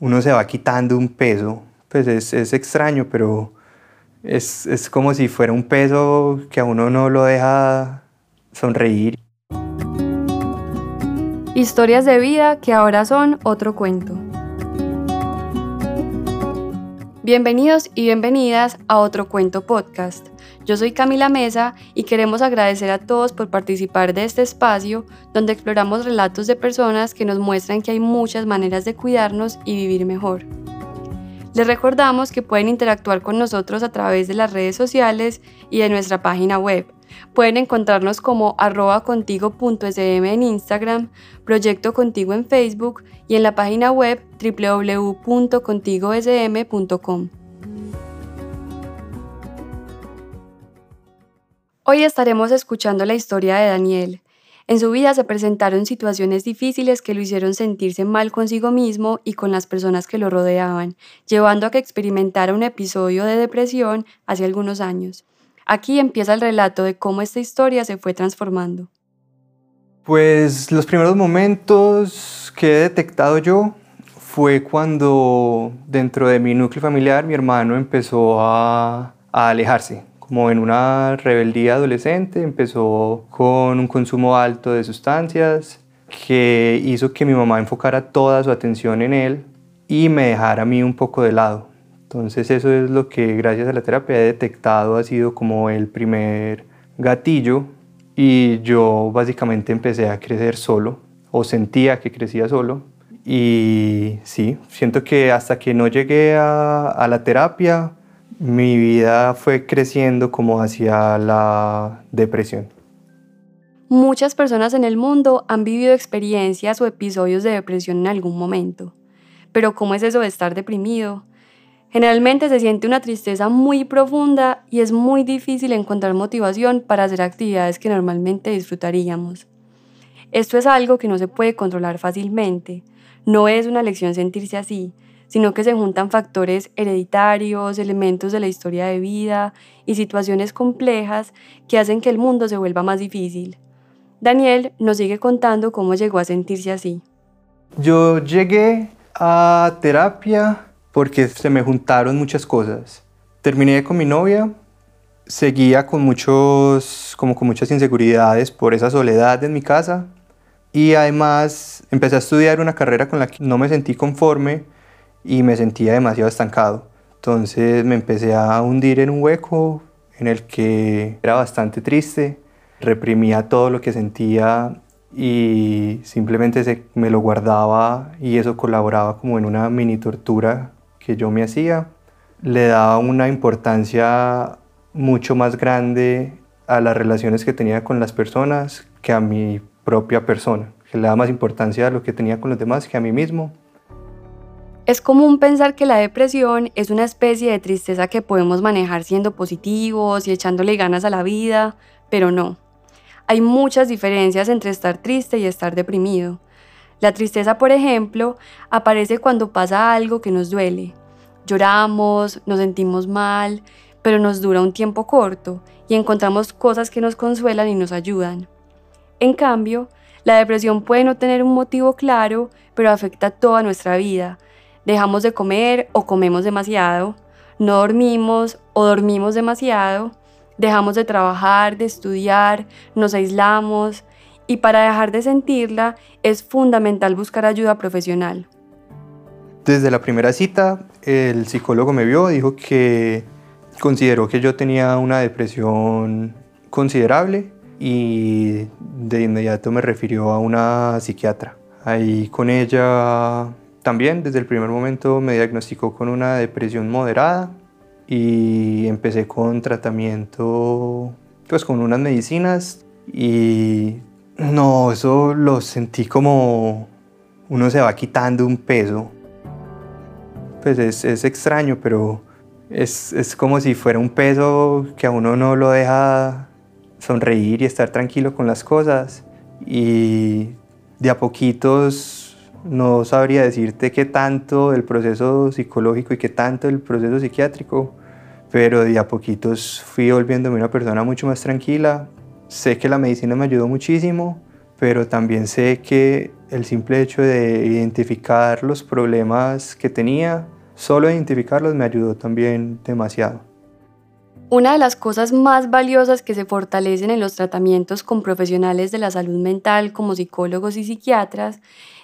uno se va quitando un peso. Pues es, es extraño, pero es, es como si fuera un peso que a uno no lo deja sonreír. Historias de vida que ahora son otro cuento. Bienvenidos y bienvenidas a otro cuento podcast. Yo soy Camila Mesa y queremos agradecer a todos por participar de este espacio donde exploramos relatos de personas que nos muestran que hay muchas maneras de cuidarnos y vivir mejor. Les recordamos que pueden interactuar con nosotros a través de las redes sociales y de nuestra página web. Pueden encontrarnos como arroba contigo.sm en Instagram, Proyecto Contigo en Facebook y en la página web www.contigosm.com. Hoy estaremos escuchando la historia de Daniel. En su vida se presentaron situaciones difíciles que lo hicieron sentirse mal consigo mismo y con las personas que lo rodeaban, llevando a que experimentara un episodio de depresión hace algunos años. Aquí empieza el relato de cómo esta historia se fue transformando. Pues los primeros momentos que he detectado yo fue cuando dentro de mi núcleo familiar mi hermano empezó a, a alejarse, como en una rebeldía adolescente, empezó con un consumo alto de sustancias que hizo que mi mamá enfocara toda su atención en él y me dejara a mí un poco de lado. Entonces eso es lo que gracias a la terapia he detectado ha sido como el primer gatillo y yo básicamente empecé a crecer solo o sentía que crecía solo y sí, siento que hasta que no llegué a, a la terapia mi vida fue creciendo como hacia la depresión. Muchas personas en el mundo han vivido experiencias o episodios de depresión en algún momento. Pero ¿cómo es eso de estar deprimido? Generalmente se siente una tristeza muy profunda y es muy difícil encontrar motivación para hacer actividades que normalmente disfrutaríamos. Esto es algo que no se puede controlar fácilmente. No es una lección sentirse así, sino que se juntan factores hereditarios, elementos de la historia de vida y situaciones complejas que hacen que el mundo se vuelva más difícil. Daniel nos sigue contando cómo llegó a sentirse así. Yo llegué a terapia porque se me juntaron muchas cosas. Terminé con mi novia, seguía con muchos como con muchas inseguridades por esa soledad en mi casa y además empecé a estudiar una carrera con la que no me sentí conforme y me sentía demasiado estancado. Entonces me empecé a hundir en un hueco en el que era bastante triste, reprimía todo lo que sentía y simplemente se, me lo guardaba y eso colaboraba como en una mini tortura que yo me hacía. Le daba una importancia mucho más grande a las relaciones que tenía con las personas que a mi propia persona, que le daba más importancia a lo que tenía con los demás que a mí mismo. Es común pensar que la depresión es una especie de tristeza que podemos manejar siendo positivos y echándole ganas a la vida, pero no. Hay muchas diferencias entre estar triste y estar deprimido. La tristeza, por ejemplo, aparece cuando pasa algo que nos duele. Lloramos, nos sentimos mal, pero nos dura un tiempo corto y encontramos cosas que nos consuelan y nos ayudan. En cambio, la depresión puede no tener un motivo claro, pero afecta toda nuestra vida dejamos de comer o comemos demasiado, no dormimos o dormimos demasiado, dejamos de trabajar, de estudiar, nos aislamos y para dejar de sentirla es fundamental buscar ayuda profesional. Desde la primera cita, el psicólogo me vio, dijo que consideró que yo tenía una depresión considerable y de inmediato me refirió a una psiquiatra. Ahí con ella también desde el primer momento me diagnosticó con una depresión moderada y empecé con tratamiento, pues con unas medicinas y no, eso lo sentí como uno se va quitando un peso. Pues es, es extraño, pero es, es como si fuera un peso que a uno no lo deja sonreír y estar tranquilo con las cosas y de a poquitos no sabría decirte qué tanto el proceso psicológico y qué tanto el proceso psiquiátrico, pero de a poquitos fui volviéndome una persona mucho más tranquila. Sé que la medicina me ayudó muchísimo, pero también sé que el simple hecho de identificar los problemas que tenía, solo identificarlos me ayudó también demasiado. Una de las cosas más valiosas que se fortalecen en los tratamientos con profesionales de la salud mental como psicólogos y psiquiatras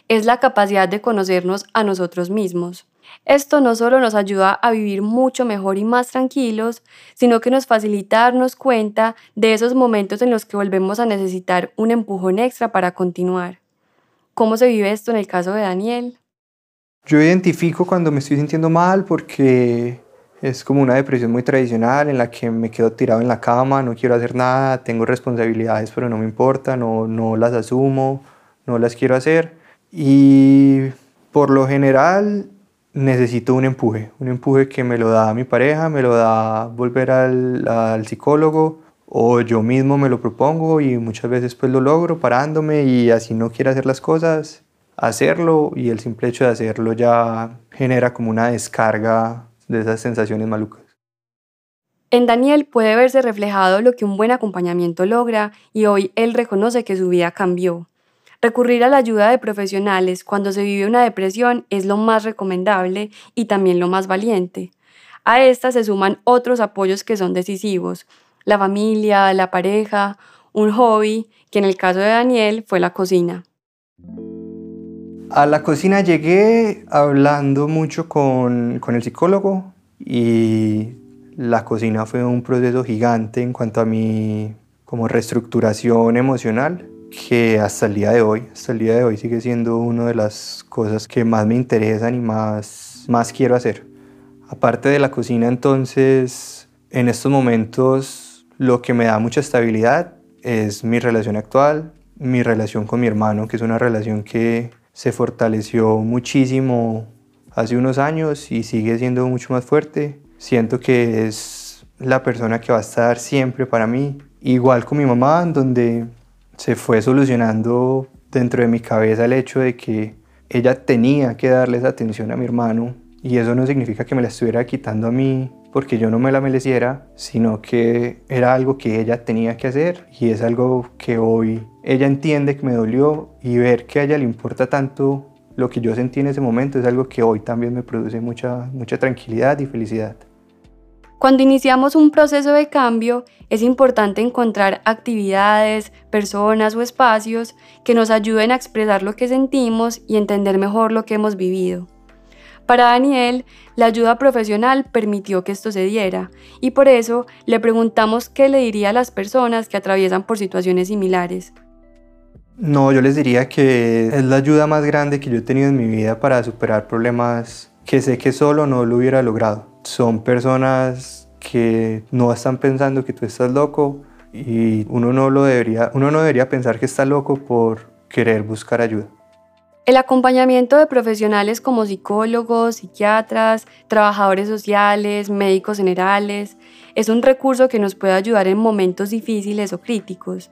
es la capacidad de conocernos a nosotros mismos. Esto no solo nos ayuda a vivir mucho mejor y más tranquilos, sino que nos facilita darnos cuenta de esos momentos en los que volvemos a necesitar un empujón extra para continuar. ¿Cómo se vive esto en el caso de Daniel? Yo identifico cuando me estoy sintiendo mal porque es como una depresión muy tradicional en la que me quedo tirado en la cama, no quiero hacer nada, tengo responsabilidades pero no me importa, no, no las asumo, no las quiero hacer. Y por lo general necesito un empuje, un empuje que me lo da mi pareja, me lo da volver al, al, psicólogo o yo mismo me lo propongo y muchas veces pues lo logro parándome y así no quiero hacer las cosas, hacerlo y el simple hecho de hacerlo ya genera como una descarga de esas sensaciones malucas. En Daniel puede verse reflejado lo que un buen acompañamiento logra y hoy él reconoce que su vida cambió. Recurrir a la ayuda de profesionales cuando se vive una depresión es lo más recomendable y también lo más valiente. A esta se suman otros apoyos que son decisivos, la familia, la pareja, un hobby, que en el caso de Daniel fue la cocina. A la cocina llegué hablando mucho con, con el psicólogo y la cocina fue un proceso gigante en cuanto a mi como reestructuración emocional que hasta el día de hoy, hasta el día de hoy sigue siendo una de las cosas que más me interesan y más, más quiero hacer. Aparte de la cocina, entonces, en estos momentos lo que me da mucha estabilidad es mi relación actual, mi relación con mi hermano, que es una relación que se fortaleció muchísimo hace unos años y sigue siendo mucho más fuerte. Siento que es la persona que va a estar siempre para mí. Igual con mi mamá, donde se fue solucionando dentro de mi cabeza el hecho de que ella tenía que darle esa atención a mi hermano y eso no significa que me la estuviera quitando a mí porque yo no me la mereciera, sino que era algo que ella tenía que hacer y es algo que hoy ella entiende que me dolió y ver que a ella le importa tanto lo que yo sentí en ese momento es algo que hoy también me produce mucha, mucha tranquilidad y felicidad. Cuando iniciamos un proceso de cambio, es importante encontrar actividades, personas o espacios que nos ayuden a expresar lo que sentimos y entender mejor lo que hemos vivido. Para Daniel, la ayuda profesional permitió que esto se diera y por eso le preguntamos qué le diría a las personas que atraviesan por situaciones similares. No, yo les diría que es la ayuda más grande que yo he tenido en mi vida para superar problemas que sé que solo no lo hubiera logrado. Son personas que no están pensando que tú estás loco y uno no lo debería, uno no debería pensar que está loco por querer buscar ayuda. El acompañamiento de profesionales como psicólogos, psiquiatras, trabajadores sociales, médicos generales, es un recurso que nos puede ayudar en momentos difíciles o críticos,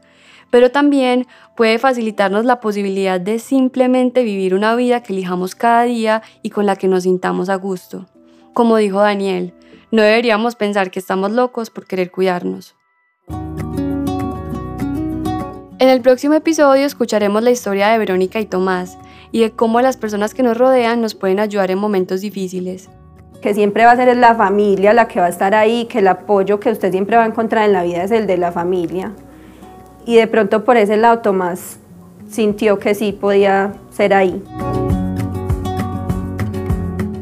pero también puede facilitarnos la posibilidad de simplemente vivir una vida que elijamos cada día y con la que nos sintamos a gusto. Como dijo Daniel, no deberíamos pensar que estamos locos por querer cuidarnos. En el próximo episodio escucharemos la historia de Verónica y Tomás y de cómo las personas que nos rodean nos pueden ayudar en momentos difíciles. Que siempre va a ser la familia la que va a estar ahí, que el apoyo que usted siempre va a encontrar en la vida es el de la familia y de pronto por ese lado Tomás sintió que sí podía ser ahí.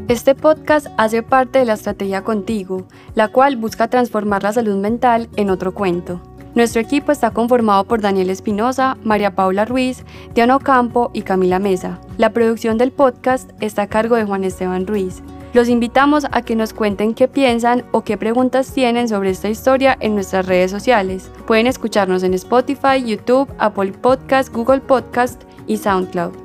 Este podcast hace parte de la estrategia Contigo, la cual busca transformar la salud mental en otro cuento. Nuestro equipo está conformado por Daniel Espinosa, María Paula Ruiz, Diana Ocampo y Camila Mesa. La producción del podcast está a cargo de Juan Esteban Ruiz. Los invitamos a que nos cuenten qué piensan o qué preguntas tienen sobre esta historia en nuestras redes sociales. Pueden escucharnos en Spotify, YouTube, Apple Podcast, Google Podcast y SoundCloud.